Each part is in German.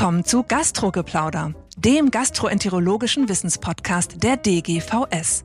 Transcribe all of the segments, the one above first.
Willkommen zu Gastrogeplauder, dem gastroenterologischen Wissenspodcast der DGVS.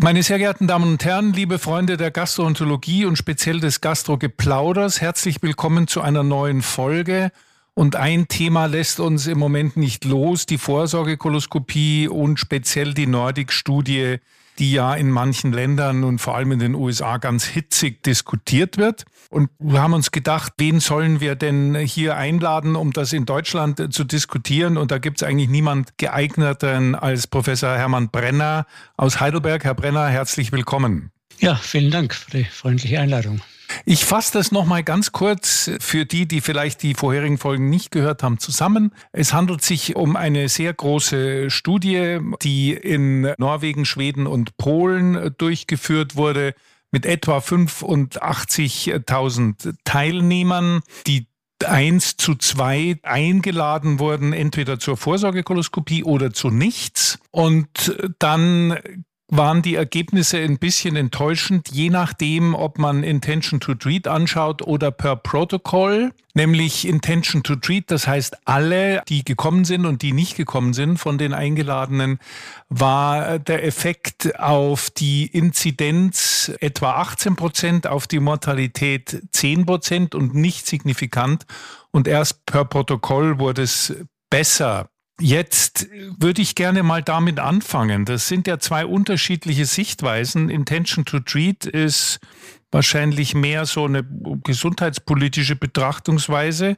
Meine sehr geehrten Damen und Herren, liebe Freunde der Gastroenterologie und speziell des Gastrogeplauders, herzlich willkommen zu einer neuen Folge. Und ein Thema lässt uns im Moment nicht los, die Vorsorgekoloskopie und speziell die Nordic-Studie, die ja in manchen Ländern und vor allem in den USA ganz hitzig diskutiert wird. Und wir haben uns gedacht, wen sollen wir denn hier einladen, um das in Deutschland zu diskutieren? Und da gibt es eigentlich niemand geeigneteren als Professor Hermann Brenner aus Heidelberg. Herr Brenner, herzlich willkommen. Ja, vielen Dank für die freundliche Einladung. Ich fasse das nochmal ganz kurz für die, die vielleicht die vorherigen Folgen nicht gehört haben, zusammen. Es handelt sich um eine sehr große Studie, die in Norwegen, Schweden und Polen durchgeführt wurde mit etwa 85.000 Teilnehmern, die eins zu zwei eingeladen wurden, entweder zur Vorsorgekoloskopie oder zu nichts. Und dann waren die Ergebnisse ein bisschen enttäuschend, je nachdem, ob man Intention to Treat anschaut oder per Protocol. Nämlich Intention to Treat, das heißt, alle, die gekommen sind und die nicht gekommen sind von den Eingeladenen, war der Effekt auf die Inzidenz etwa 18 Prozent, auf die Mortalität 10 Prozent und nicht signifikant. Und erst per Protokoll wurde es besser. Jetzt würde ich gerne mal damit anfangen. Das sind ja zwei unterschiedliche Sichtweisen. Intention to Treat ist wahrscheinlich mehr so eine gesundheitspolitische Betrachtungsweise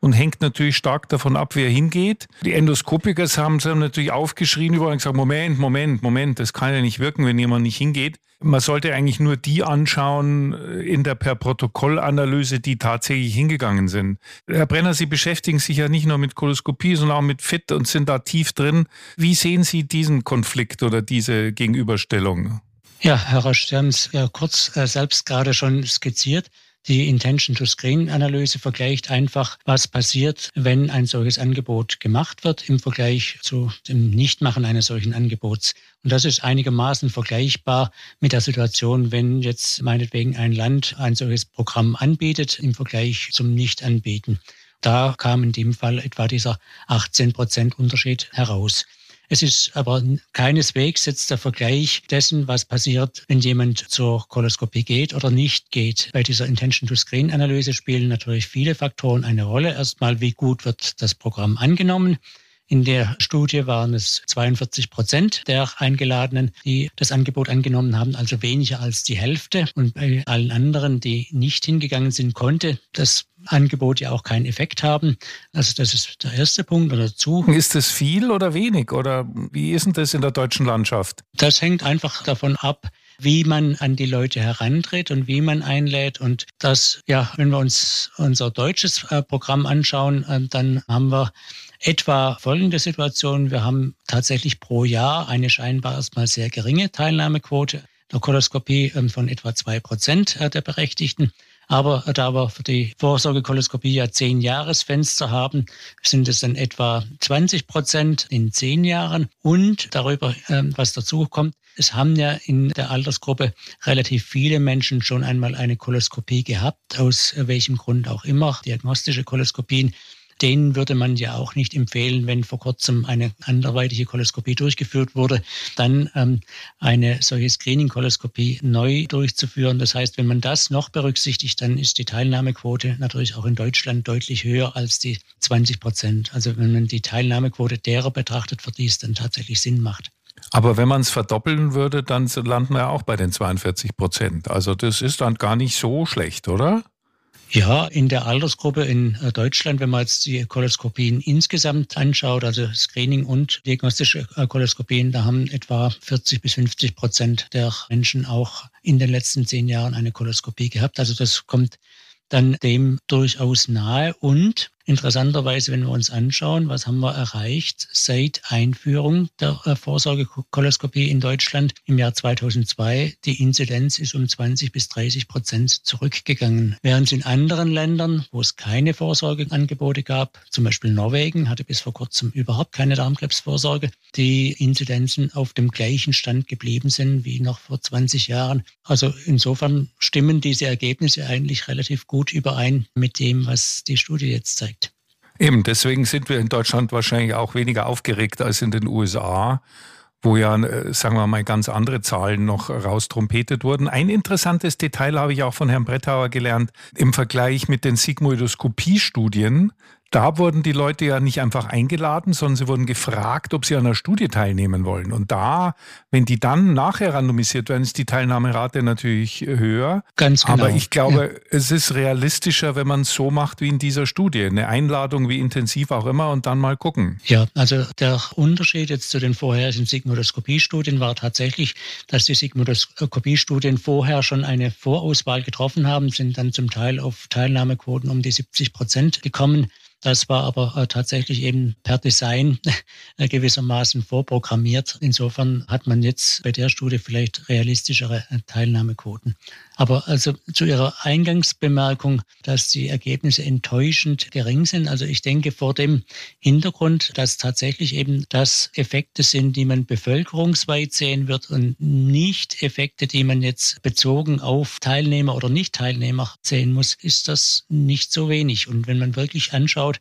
und hängt natürlich stark davon ab, wer hingeht. Die Endoskopiker haben, haben natürlich aufgeschrien überall und gesagt, Moment, Moment, Moment, das kann ja nicht wirken, wenn jemand nicht hingeht. Man sollte eigentlich nur die anschauen äh, in der per Protokollanalyse, die tatsächlich hingegangen sind. Herr Brenner, Sie beschäftigen sich ja nicht nur mit Koloskopie, sondern auch mit FIT und sind da tief drin. Wie sehen Sie diesen Konflikt oder diese Gegenüberstellung? Ja, Herr Rosch, Sie haben es ja kurz äh, selbst gerade schon skizziert. Die Intention-to-Screen-Analyse vergleicht einfach, was passiert, wenn ein solches Angebot gemacht wird im Vergleich zu dem Nichtmachen eines solchen Angebots. Und das ist einigermaßen vergleichbar mit der Situation, wenn jetzt meinetwegen ein Land ein solches Programm anbietet im Vergleich zum Nichtanbieten. Da kam in dem Fall etwa dieser 18 Prozent Unterschied heraus. Es ist aber keineswegs jetzt der Vergleich dessen, was passiert, wenn jemand zur Koloskopie geht oder nicht geht. Bei dieser Intention-to-Screen-Analyse spielen natürlich viele Faktoren eine Rolle. Erstmal, wie gut wird das Programm angenommen? In der Studie waren es 42 Prozent der Eingeladenen, die das Angebot angenommen haben, also weniger als die Hälfte. Und bei allen anderen, die nicht hingegangen sind, konnte das Angebot ja auch keinen Effekt haben. Also das ist der erste Punkt oder dazu. Ist das viel oder wenig oder wie ist denn das in der deutschen Landschaft? Das hängt einfach davon ab, wie man an die Leute herantritt und wie man einlädt. Und das, ja, wenn wir uns unser deutsches äh, Programm anschauen, äh, dann haben wir etwa folgende Situation. Wir haben tatsächlich pro Jahr eine scheinbar erstmal sehr geringe Teilnahmequote der Koloskopie ähm, von etwa zwei Prozent äh, der Berechtigten. Aber da wir für die Vorsorgekoloskopie ja zehn Jahresfenster haben, sind es dann etwa 20 Prozent in zehn Jahren. Und darüber, ähm, was dazu kommt, es haben ja in der Altersgruppe relativ viele Menschen schon einmal eine Koloskopie gehabt, aus welchem Grund auch immer, diagnostische Koloskopien denen würde man ja auch nicht empfehlen, wenn vor kurzem eine anderweitige Koloskopie durchgeführt wurde, dann ähm, eine solche Screening-Koloskopie neu durchzuführen. Das heißt, wenn man das noch berücksichtigt, dann ist die Teilnahmequote natürlich auch in Deutschland deutlich höher als die 20 Prozent. Also wenn man die Teilnahmequote derer betrachtet, für die es dann tatsächlich Sinn macht. Aber wenn man es verdoppeln würde, dann landen wir auch bei den 42 Prozent. Also das ist dann gar nicht so schlecht, oder? Ja, in der Altersgruppe in äh, Deutschland, wenn man jetzt die Koloskopien insgesamt anschaut, also Screening und diagnostische äh, Koloskopien, da haben etwa 40 bis 50 Prozent der Menschen auch in den letzten zehn Jahren eine Koloskopie gehabt. Also das kommt dann dem durchaus nahe. Und interessanterweise, wenn wir uns anschauen, was haben wir erreicht seit Einführung der äh, Vorsorgekoloskopie in Deutschland im Jahr 2002, die Inzidenz ist um 20 bis 30 Prozent zurückgegangen. Während in anderen Ländern, wo es keine Vorsorgeangebote gab, zum Beispiel Norwegen hatte bis vor kurzem überhaupt keine Darmkrebsvorsorge, die Inzidenzen auf dem gleichen Stand geblieben sind wie noch vor 20 Jahren. Also insofern stimmen diese Ergebnisse eigentlich relativ gut überein mit dem, was die Studie jetzt zeigt. Eben, deswegen sind wir in Deutschland wahrscheinlich auch weniger aufgeregt als in den USA wo ja, äh, sagen wir mal, ganz andere Zahlen noch raustrompetet wurden. Ein interessantes Detail habe ich auch von Herrn Brettauer gelernt. Im Vergleich mit den Sigmoidoskopie-Studien da wurden die Leute ja nicht einfach eingeladen, sondern sie wurden gefragt, ob sie an einer Studie teilnehmen wollen. Und da, wenn die dann nachher randomisiert werden, ist die Teilnahmerate natürlich höher. Ganz genau. Aber ich glaube, ja. es ist realistischer, wenn man es so macht wie in dieser Studie. Eine Einladung, wie intensiv auch immer, und dann mal gucken. Ja, also der Unterschied jetzt zu den vorherigen Sigmodoskopie-Studien war tatsächlich, dass die Sigmodoskopie-Studien vorher schon eine Vorauswahl getroffen haben, sind dann zum Teil auf Teilnahmequoten um die 70 Prozent gekommen. Das war aber äh, tatsächlich eben per Design äh, gewissermaßen vorprogrammiert. Insofern hat man jetzt bei der Studie vielleicht realistischere äh, Teilnahmequoten. Aber also zu Ihrer Eingangsbemerkung, dass die Ergebnisse enttäuschend gering sind. Also ich denke vor dem Hintergrund, dass tatsächlich eben das Effekte sind, die man bevölkerungsweit sehen wird und nicht Effekte, die man jetzt bezogen auf Teilnehmer oder Nicht-Teilnehmer sehen muss, ist das nicht so wenig. Und wenn man wirklich anschaut,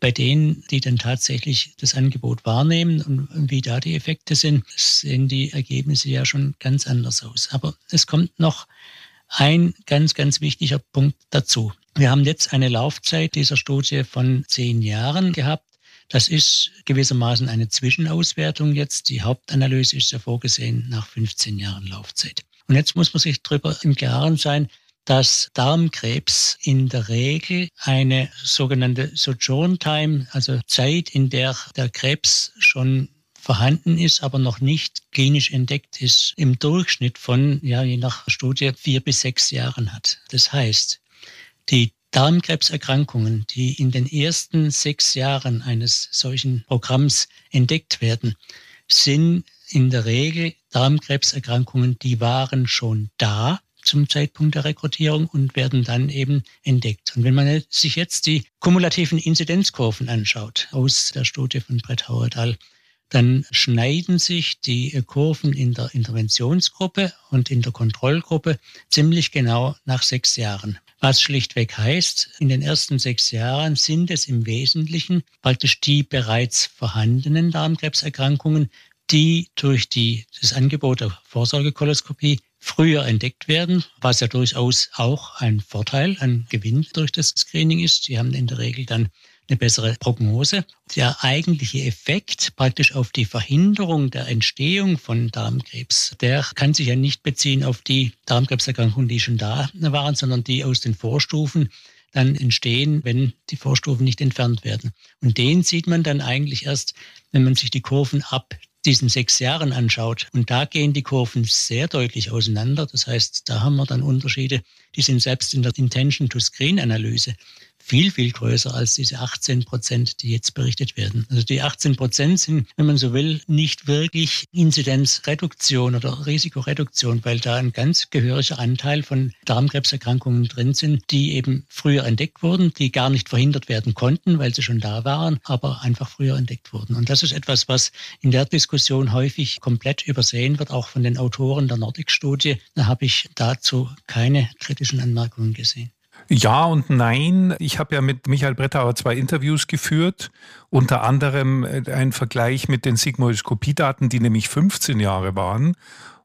bei denen, die dann tatsächlich das Angebot wahrnehmen und wie da die Effekte sind, sehen die Ergebnisse ja schon ganz anders aus. Aber es kommt noch ein ganz, ganz wichtiger Punkt dazu. Wir haben jetzt eine Laufzeit dieser Studie von zehn Jahren gehabt. Das ist gewissermaßen eine Zwischenauswertung jetzt. Die Hauptanalyse ist ja vorgesehen nach 15 Jahren Laufzeit. Und jetzt muss man sich darüber im Klaren sein, dass Darmkrebs in der Regel eine sogenannte Sojourn Time, also Zeit, in der der Krebs schon vorhanden ist, aber noch nicht klinisch entdeckt ist, im Durchschnitt von, ja, je nach Studie, vier bis sechs Jahren hat. Das heißt, die Darmkrebserkrankungen, die in den ersten sechs Jahren eines solchen Programms entdeckt werden, sind in der Regel Darmkrebserkrankungen, die waren schon da zum Zeitpunkt der Rekrutierung und werden dann eben entdeckt. Und wenn man sich jetzt die kumulativen Inzidenzkurven anschaut aus der Studie von Brett Hauerdal, dann schneiden sich die Kurven in der Interventionsgruppe und in der Kontrollgruppe ziemlich genau nach sechs Jahren. Was schlichtweg heißt, in den ersten sechs Jahren sind es im Wesentlichen praktisch die bereits vorhandenen Darmkrebserkrankungen, die durch die, das Angebot der Vorsorgekoloskopie früher entdeckt werden, was ja durchaus auch ein Vorteil, ein Gewinn durch das Screening ist. Die haben in der Regel dann eine bessere Prognose. Der eigentliche Effekt praktisch auf die Verhinderung der Entstehung von Darmkrebs, der kann sich ja nicht beziehen auf die Darmkrebserkrankungen, die schon da waren, sondern die aus den Vorstufen dann entstehen, wenn die Vorstufen nicht entfernt werden. Und den sieht man dann eigentlich erst, wenn man sich die Kurven ab diesen sechs Jahren anschaut. Und da gehen die Kurven sehr deutlich auseinander. Das heißt, da haben wir dann Unterschiede, die sind selbst in der Intention-to-Screen-Analyse viel, viel größer als diese 18 Prozent, die jetzt berichtet werden. Also die 18 Prozent sind, wenn man so will, nicht wirklich Inzidenzreduktion oder Risikoreduktion, weil da ein ganz gehöriger Anteil von Darmkrebserkrankungen drin sind, die eben früher entdeckt wurden, die gar nicht verhindert werden konnten, weil sie schon da waren, aber einfach früher entdeckt wurden. Und das ist etwas, was in der Diskussion häufig komplett übersehen wird, auch von den Autoren der Nordic-Studie. Da habe ich dazu keine kritischen Anmerkungen gesehen. Ja und nein. Ich habe ja mit Michael Brettauer zwei Interviews geführt, unter anderem äh, ein Vergleich mit den Sigmoidoskopiedaten, die nämlich 15 Jahre waren.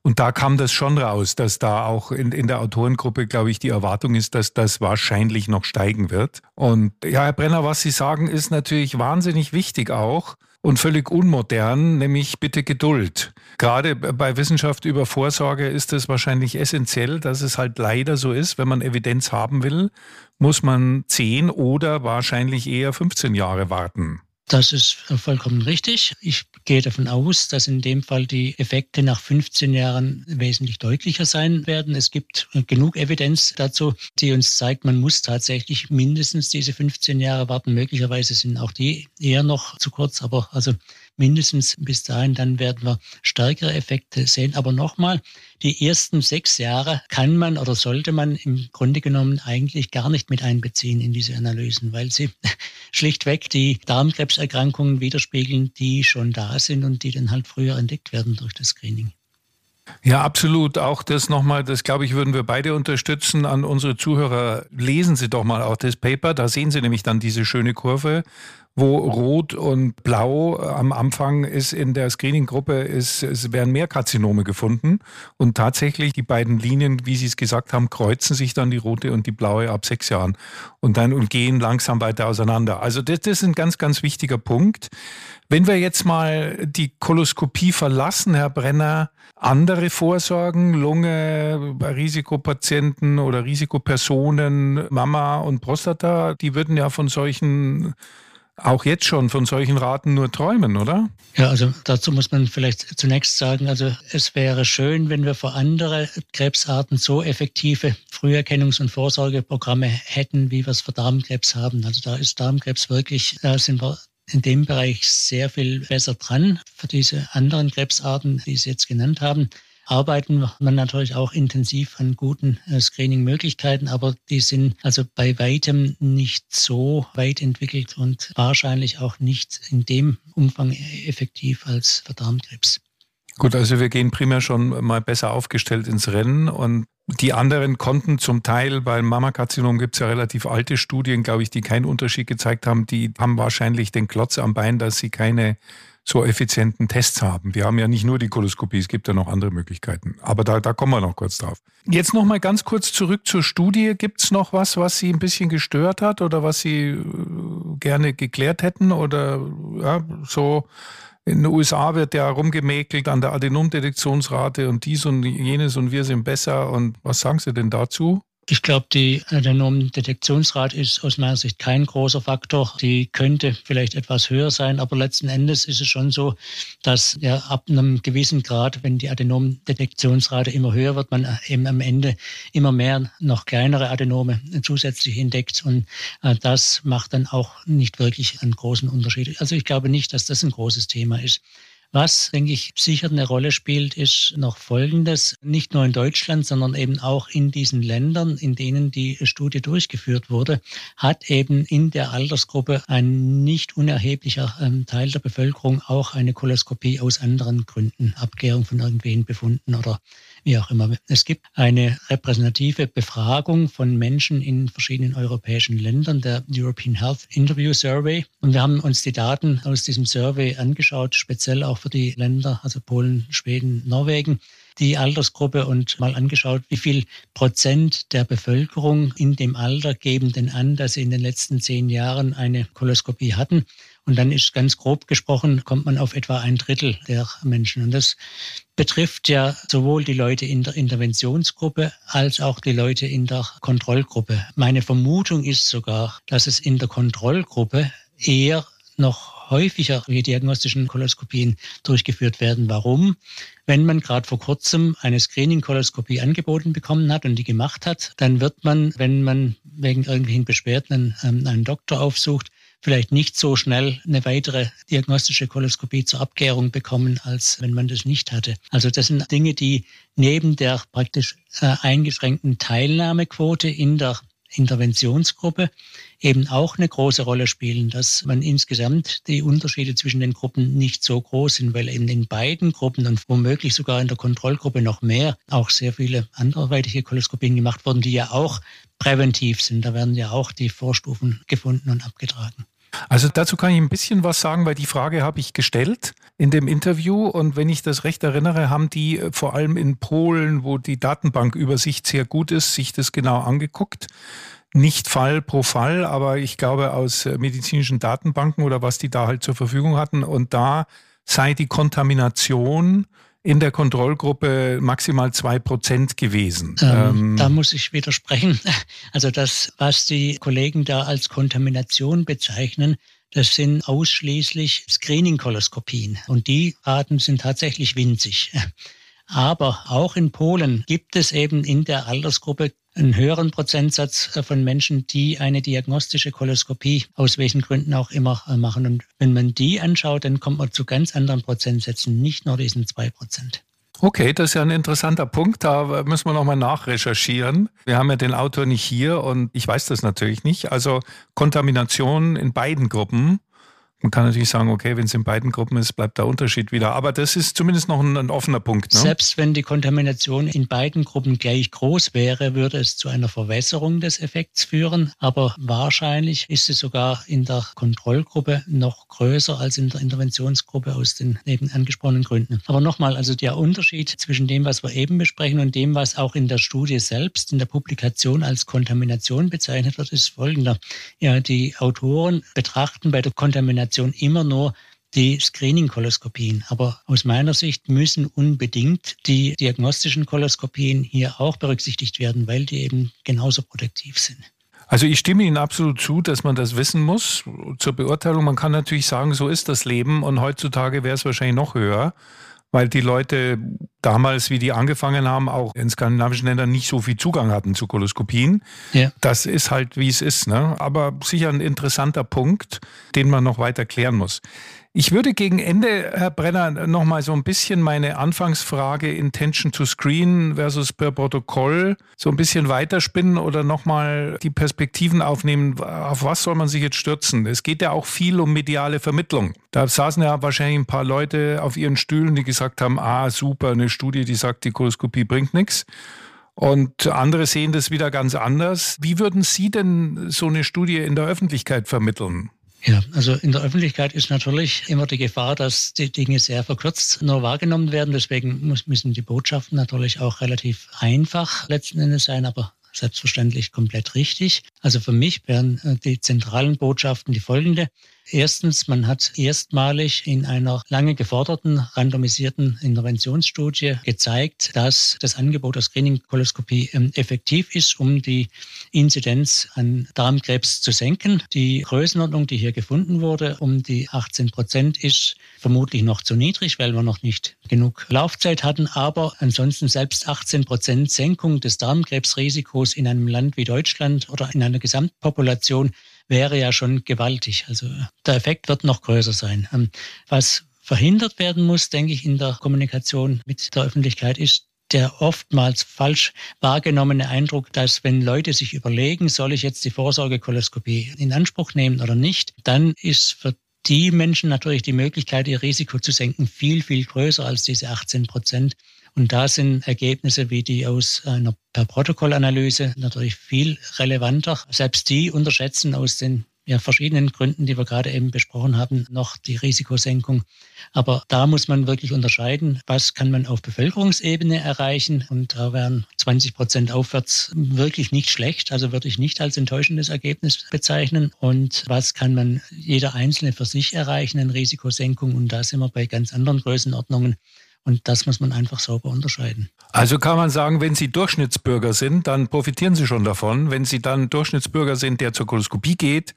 Und da kam das schon raus, dass da auch in, in der Autorengruppe, glaube ich, die Erwartung ist, dass das wahrscheinlich noch steigen wird. Und ja, Herr Brenner, was Sie sagen, ist natürlich wahnsinnig wichtig auch und völlig unmodern, nämlich bitte Geduld. Gerade bei Wissenschaft über Vorsorge ist es wahrscheinlich essentiell, dass es halt leider so ist, wenn man Evidenz haben will, muss man 10 oder wahrscheinlich eher 15 Jahre warten. Das ist vollkommen richtig. Ich gehe davon aus, dass in dem Fall die Effekte nach 15 Jahren wesentlich deutlicher sein werden. Es gibt genug Evidenz dazu, die uns zeigt, man muss tatsächlich mindestens diese 15 Jahre warten. Möglicherweise sind auch die eher noch zu kurz, aber also mindestens bis dahin, dann werden wir stärkere Effekte sehen. Aber nochmal, die ersten sechs Jahre kann man oder sollte man im Grunde genommen eigentlich gar nicht mit einbeziehen in diese Analysen, weil sie schlichtweg die Darmkrebserkrankungen widerspiegeln, die schon da sind und die dann halt früher entdeckt werden durch das Screening. Ja, absolut. Auch das nochmal, das glaube ich, würden wir beide unterstützen an unsere Zuhörer. Lesen Sie doch mal auch das Paper. Da sehen Sie nämlich dann diese schöne Kurve, wo Rot und Blau am Anfang ist in der Screening-Gruppe, ist, es werden mehr Karzinome gefunden. Und tatsächlich die beiden Linien, wie Sie es gesagt haben, kreuzen sich dann die rote und die blaue ab sechs Jahren und dann und gehen langsam weiter auseinander. Also das, das ist ein ganz, ganz wichtiger Punkt. Wenn wir jetzt mal die Koloskopie verlassen, Herr Brenner, andere Vorsorgen, Lunge bei Risikopatienten oder Risikopersonen, Mama und Prostata, die würden ja von solchen auch jetzt schon von solchen Raten nur träumen, oder? Ja, also dazu muss man vielleicht zunächst sagen, also es wäre schön, wenn wir für andere Krebsarten so effektive Früherkennungs- und Vorsorgeprogramme hätten, wie wir es für Darmkrebs haben. Also da ist Darmkrebs wirklich, da sind wir in dem Bereich sehr viel besser dran für diese anderen Krebsarten, die Sie jetzt genannt haben arbeiten man natürlich auch intensiv an guten äh, Screening-Möglichkeiten, aber die sind also bei weitem nicht so weit entwickelt und wahrscheinlich auch nicht in dem Umfang effektiv als für Darmkrebs. Gut, also wir gehen primär schon mal besser aufgestellt ins Rennen und die anderen konnten zum Teil, beim Mammakarzinom gibt es ja relativ alte Studien, glaube ich, die keinen Unterschied gezeigt haben. Die haben wahrscheinlich den Klotz am Bein, dass sie keine so effizienten Tests haben. Wir haben ja nicht nur die Koloskopie, es gibt ja noch andere Möglichkeiten. Aber da, da kommen wir noch kurz drauf. Jetzt noch mal ganz kurz zurück zur Studie. Gibt es noch was, was Sie ein bisschen gestört hat oder was Sie äh, gerne geklärt hätten? Oder ja, so in den USA wird ja rumgemäkelt an der Adenomdetektionsrate und dies und jenes und wir sind besser. Und was sagen Sie denn dazu? Ich glaube, die Adenom-Detektionsrate ist aus meiner Sicht kein großer Faktor. Die könnte vielleicht etwas höher sein, aber letzten Endes ist es schon so, dass ja ab einem gewissen Grad, wenn die Adenom-Detektionsrate immer höher wird, man eben am Ende immer mehr noch kleinere Adenome zusätzlich entdeckt und äh, das macht dann auch nicht wirklich einen großen Unterschied. Also ich glaube nicht, dass das ein großes Thema ist. Was, denke ich, sicher eine Rolle spielt, ist noch Folgendes. Nicht nur in Deutschland, sondern eben auch in diesen Ländern, in denen die Studie durchgeführt wurde, hat eben in der Altersgruppe ein nicht unerheblicher ähm, Teil der Bevölkerung auch eine Koloskopie aus anderen Gründen, Abkehrung von irgendwen befunden oder wie auch immer. Es gibt eine repräsentative Befragung von Menschen in verschiedenen europäischen Ländern, der European Health Interview Survey. Und wir haben uns die Daten aus diesem Survey angeschaut, speziell auch für die Länder, also Polen, Schweden, Norwegen die Altersgruppe und mal angeschaut, wie viel Prozent der Bevölkerung in dem Alter geben denn an, dass sie in den letzten zehn Jahren eine Koloskopie hatten. Und dann ist ganz grob gesprochen, kommt man auf etwa ein Drittel der Menschen. Und das betrifft ja sowohl die Leute in der Interventionsgruppe als auch die Leute in der Kontrollgruppe. Meine Vermutung ist sogar, dass es in der Kontrollgruppe eher noch häufiger diagnostischen Koloskopien durchgeführt werden. Warum? Wenn man gerade vor kurzem eine Screening-Koloskopie angeboten bekommen hat und die gemacht hat, dann wird man, wenn man wegen irgendwelchen Beschwerden einen, ähm, einen Doktor aufsucht, vielleicht nicht so schnell eine weitere diagnostische Koloskopie zur Abklärung bekommen, als wenn man das nicht hatte. Also das sind Dinge, die neben der praktisch äh, eingeschränkten Teilnahmequote in der Interventionsgruppe eben auch eine große Rolle spielen, dass man insgesamt die Unterschiede zwischen den Gruppen nicht so groß sind, weil eben in beiden Gruppen und womöglich sogar in der Kontrollgruppe noch mehr auch sehr viele anderweitige Koloskopien gemacht wurden, die ja auch präventiv sind. Da werden ja auch die Vorstufen gefunden und abgetragen. Also dazu kann ich ein bisschen was sagen, weil die Frage habe ich gestellt in dem Interview und wenn ich das recht erinnere, haben die äh, vor allem in Polen, wo die Datenbankübersicht sehr gut ist, sich das genau angeguckt. Nicht Fall pro Fall, aber ich glaube aus äh, medizinischen Datenbanken oder was die da halt zur Verfügung hatten und da sei die Kontamination in der Kontrollgruppe maximal zwei Prozent gewesen. Ähm, ähm, da muss ich widersprechen. Also das, was die Kollegen da als Kontamination bezeichnen, Das sind ausschließlich Screening-Koloskopien und die Raten sind tatsächlich winzig. Aber auch in Polen gibt es eben in der Altersgruppe einen höheren Prozentsatz von Menschen, die eine diagnostische Koloskopie aus welchen Gründen auch immer machen. Und wenn man die anschaut, dann kommt man zu ganz anderen Prozentsätzen, nicht nur diesen zwei Prozent. Okay, das ist ja ein interessanter Punkt. Da müssen wir nochmal nachrecherchieren. Wir haben ja den Autor nicht hier und ich weiß das natürlich nicht. Also Kontamination in beiden Gruppen man kann natürlich sagen, okay, wenn es in beiden Gruppen ist, bleibt der Unterschied wieder. Aber das ist zumindest noch ein, ein offener Punkt. Ne? Selbst wenn die Kontamination in beiden Gruppen gleich groß wäre, würde es zu einer Verwässerung des Effekts führen. Aber wahrscheinlich ist es sogar in der Kontrollgruppe noch größer als in der Interventionsgruppe aus den eben angesprochenen Gründen. Aber nochmal, also der Unterschied zwischen dem, was wir eben besprechen und dem, was auch in der Studie selbst, in der Publikation als Kontamination bezeichnet wird, ist folgender. Ja, die Autoren betrachten bei der Kontamination Indikation immer nur die Screening-Koloskopien. Aber aus meiner Sicht müssen unbedingt die diagnostischen Koloskopien hier auch berücksichtigt werden, weil die eben genauso protektiv sind. Also ich stimme Ihnen absolut zu, dass man das wissen muss. Zur Beurteilung, man kann natürlich sagen, so ist das Leben und heutzutage wäre es wahrscheinlich noch höher weil die Leute damals, wie die angefangen haben, auch in skandinavischen Ländern nicht so viel Zugang hatten zu Koloskopien. Ja. Das ist halt, wie es ist. Ne? Aber sicher ein interessanter Punkt, den man noch weiter klären muss. Ich würde gegen Ende, Herr Brenner, noch mal so ein bisschen meine Anfangsfrage Intention to Screen versus per Protokoll so ein bisschen weiterspinnen oder noch mal die Perspektiven aufnehmen. Auf was soll man sich jetzt stürzen? Es geht ja auch viel um mediale Vermittlung. Da saßen ja wahrscheinlich ein paar Leute auf ihren Stühlen, die gesagt haben, ah, super, eine Studie, die sagt, die Koloskopie bringt nichts. Und andere sehen das wieder ganz anders. Wie würden Sie denn so eine Studie in der Öffentlichkeit vermitteln? Ja, also in der Öffentlichkeit ist natürlich immer die Gefahr, dass die Dinge sehr verkürzt nur wahrgenommen werden. Deswegen muss, müssen die Botschaften natürlich auch relativ einfach letzten Endes sein, aber selbstverständlich komplett richtig. Also für mich wären äh, die zentralen Botschaften die folgende. Erstens, man hat erstmalig in einer lange geforderten randomisierten Interventionsstudie gezeigt, dass das Angebot der Screening-Koloskopie ähm, effektiv ist, um die Inzidenz an Darmkrebs zu senken. Die Größenordnung, die hier gefunden wurde, um die 18 Prozent, ist vermutlich noch zu niedrig, weil wir noch nicht genug Laufzeit hatten. Aber ansonsten selbst 18 Prozent Senkung des Darmkrebsrisikos in einem Land wie Deutschland oder in einer Gesamtpopulation wäre ja schon gewaltig. Also der Effekt wird noch größer sein. Ähm, was verhindert werden muss, denke ich, in der Kommunikation mit der Öffentlichkeit ist der oftmals falsch wahrgenommene Eindruck, dass wenn Leute sich überlegen, soll ich jetzt die Vorsorgekoloskopie in Anspruch nehmen oder nicht, dann ist für die Menschen natürlich die Möglichkeit, ihr Risiko zu senken, viel, viel größer als diese 18 Prozent. Und da sind Ergebnisse wie die aus einer per Protokollanalyse natürlich viel relevanter. Selbst die unterschätzen aus den ja, verschiedenen Gründen, die wir gerade eben besprochen haben, noch die Risikosenkung. Aber da muss man wirklich unterscheiden, was kann man auf Bevölkerungsebene erreichen. Und da wären 20 Prozent aufwärts wirklich nicht schlecht. Also würde ich nicht als enttäuschendes Ergebnis bezeichnen. Und was kann man jeder Einzelne für sich erreichen in Risikosenkung? Und da sind wir bei ganz anderen Größenordnungen. Und das muss man einfach sauber unterscheiden. Also kann man sagen, wenn Sie Durchschnittsbürger sind, dann profitieren Sie schon davon. Wenn Sie dann Durchschnittsbürger sind, der zur Koloskopie geht,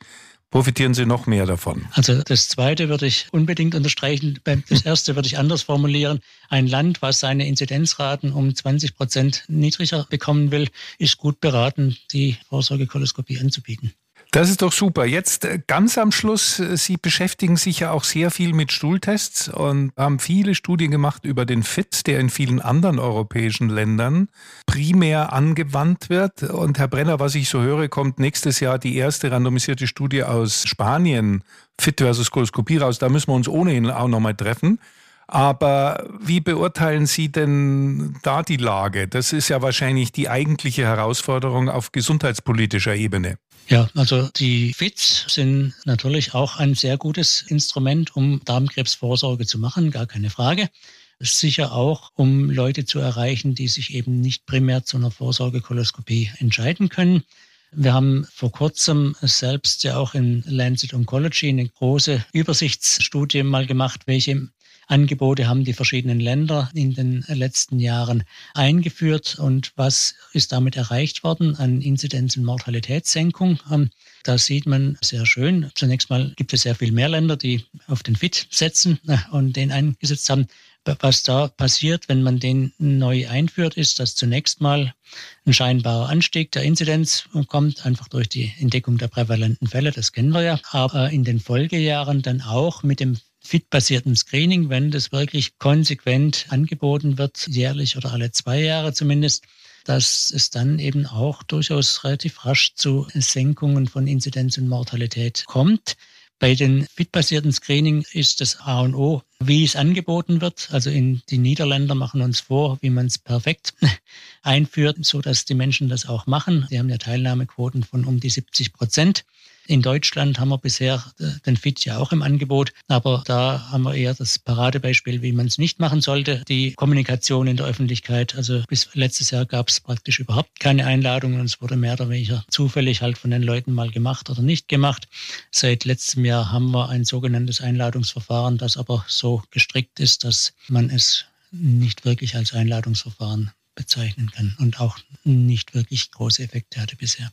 profitieren Sie noch mehr davon. Also das Zweite würde ich unbedingt unterstreichen. Das Erste würde ich anders formulieren. Ein Land, was seine Inzidenzraten um 20 Prozent niedriger bekommen will, ist gut beraten, die Vorsorgekoloskopie anzubieten. Das ist doch super. Jetzt äh, ganz am Schluss, äh, Sie beschäftigen sich ja auch sehr viel mit Stuhltests und haben viele Studien gemacht über den FIT, der in vielen anderen europäischen Ländern primär angewandt wird. Und Herr Brenner, was ich so höre, kommt nächstes Jahr die erste randomisierte Studie aus Spanien, FIT versus Koloskopie raus. Da müssen wir uns ohnehin auch nochmal treffen. Aber wie beurteilen Sie denn da die Lage? Das ist ja wahrscheinlich die eigentliche Herausforderung auf gesundheitspolitischer Ebene. Ja, also die FITs sind natürlich auch ein sehr gutes Instrument, um Darmkrebsvorsorge zu machen, gar keine Frage. Sicher auch, um Leute zu erreichen, die sich eben nicht primär zu einer Vorsorgekoloskopie entscheiden können. Wir haben vor kurzem selbst ja auch in Lancet Oncology eine große Übersichtsstudie mal gemacht, welche Angebote haben die verschiedenen Länder in den letzten Jahren eingeführt und was ist damit erreicht worden an Inzidenz- und Mortalitätssenkung. Ähm, da sieht man sehr schön, zunächst mal gibt es sehr viel mehr Länder, die auf den FIT setzen äh, und den eingesetzt haben. Was da passiert, wenn man den neu einführt, ist, dass zunächst mal ein scheinbarer Anstieg der Inzidenz kommt, einfach durch die Entdeckung der prävalenten Fälle, das kennen wir ja, aber in den Folgejahren dann auch mit dem fit-basierten Screening, wenn das wirklich konsequent angeboten wird, jährlich oder alle zwei Jahre zumindest, dass es dann eben auch durchaus relativ rasch zu Senkungen von Inzidenz und Mortalität kommt. Bei den fit-basierten Screening ist das A und O, wie es angeboten wird. Also in die Niederländer machen uns vor, wie man es perfekt einführt, so dass die Menschen das auch machen. Die haben ja Teilnahmequoten von um die 70 Prozent. In Deutschland haben wir bisher äh, den FIT ja auch im Angebot, aber da haben wir eher das Paradebeispiel, wie man es nicht machen sollte. Die Kommunikation in der Öffentlichkeit, also bis letztes Jahr gab es praktisch überhaupt keine Einladungen und es wurde mehr oder weniger zufällig halt von den Leuten mal gemacht oder nicht gemacht. Seit letztem Jahr haben wir ein sogenanntes Einladungsverfahren, das aber so gestrickt ist, dass man es nicht wirklich als Einladungsverfahren bezeichnen kann und auch nicht wirklich große Effekte hatte bisher.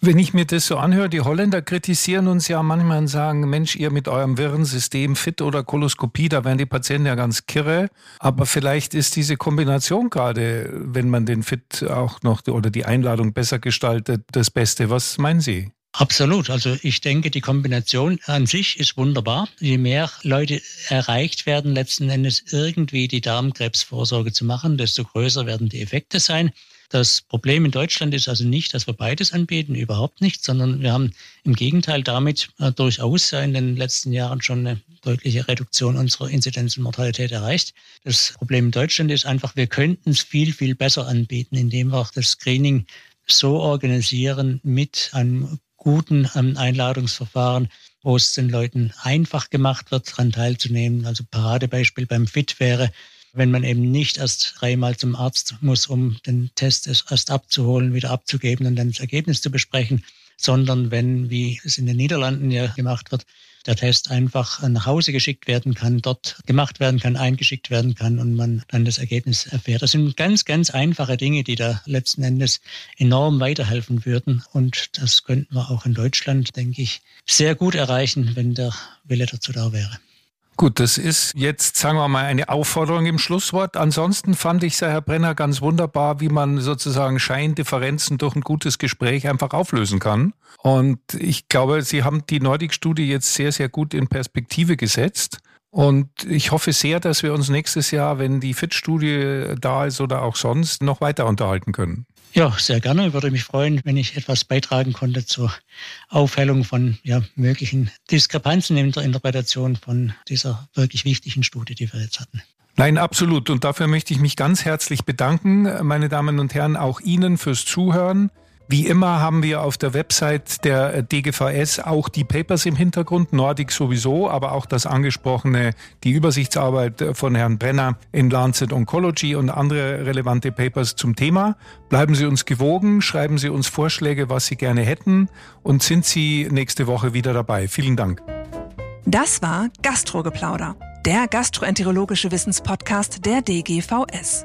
Wenn ich mir das so anhöre, die Holländer kritisieren uns ja manchmal und sagen, Mensch, ihr mit eurem wirren System Fit oder Koloskopie, da werden die Patienten ja ganz kirre. Aber vielleicht ist diese Kombination gerade, wenn man den Fit auch noch oder die Einladung besser gestaltet, das Beste. Was meinen Sie? Absolut. Also ich denke, die Kombination an sich ist wunderbar. Je mehr Leute erreicht werden, letzten Endes irgendwie die Darmkrebsvorsorge zu machen, desto größer werden die Effekte sein. Das Problem in Deutschland ist also nicht, dass wir beides anbieten, überhaupt nicht, sondern wir haben im Gegenteil damit äh, durchaus in den letzten Jahren schon eine deutliche Reduktion unserer Inzidenz und Mortalität erreicht. Das Problem in Deutschland ist einfach, wir könnten es viel, viel besser anbieten, indem wir das Screening so organisieren mit einem guten ähm, Einladungsverfahren, wo es den Leuten einfach gemacht wird, daran teilzunehmen. Also Paradebeispiel beim FIT wäre, wenn man eben nicht erst dreimal zum Arzt muss, um den Test erst abzuholen, wieder abzugeben und dann das Ergebnis zu besprechen, sondern wenn, wie es in den Niederlanden ja gemacht wird, der Test einfach nach Hause geschickt werden kann, dort gemacht werden kann, eingeschickt werden kann und man dann das Ergebnis erfährt. Das sind ganz, ganz einfache Dinge, die da letzten Endes enorm weiterhelfen würden. Und das könnten wir auch in Deutschland, denke ich, sehr gut erreichen, wenn der Wille dazu da wäre. Gut, das ist jetzt, sagen wir mal, eine Aufforderung im Schlusswort. Ansonsten fand ich, Herr Brenner, ganz wunderbar, wie man sozusagen Scheindifferenzen durch ein gutes Gespräch einfach auflösen kann. Und ich glaube, Sie haben die Nordic-Studie jetzt sehr, sehr gut in Perspektive gesetzt. Und ich hoffe sehr, dass wir uns nächstes Jahr, wenn die FIT-Studie da ist oder auch sonst, noch weiter unterhalten können. Ja, sehr gerne. Ich würde mich freuen, wenn ich etwas beitragen konnte zur Aufhellung von ja, möglichen Diskrepanzen in der Interpretation von dieser wirklich wichtigen Studie, die wir jetzt hatten. Nein, absolut. Und dafür möchte ich mich ganz herzlich bedanken, meine Damen und Herren, auch Ihnen fürs Zuhören. Wie immer haben wir auf der Website der DGVS auch die Papers im Hintergrund, Nordic sowieso, aber auch das angesprochene, die Übersichtsarbeit von Herrn Brenner in Lancet Oncology und andere relevante Papers zum Thema. Bleiben Sie uns gewogen, schreiben Sie uns Vorschläge, was Sie gerne hätten und sind Sie nächste Woche wieder dabei. Vielen Dank. Das war Gastrogeplauder, der gastroenterologische Wissenspodcast der DGVS.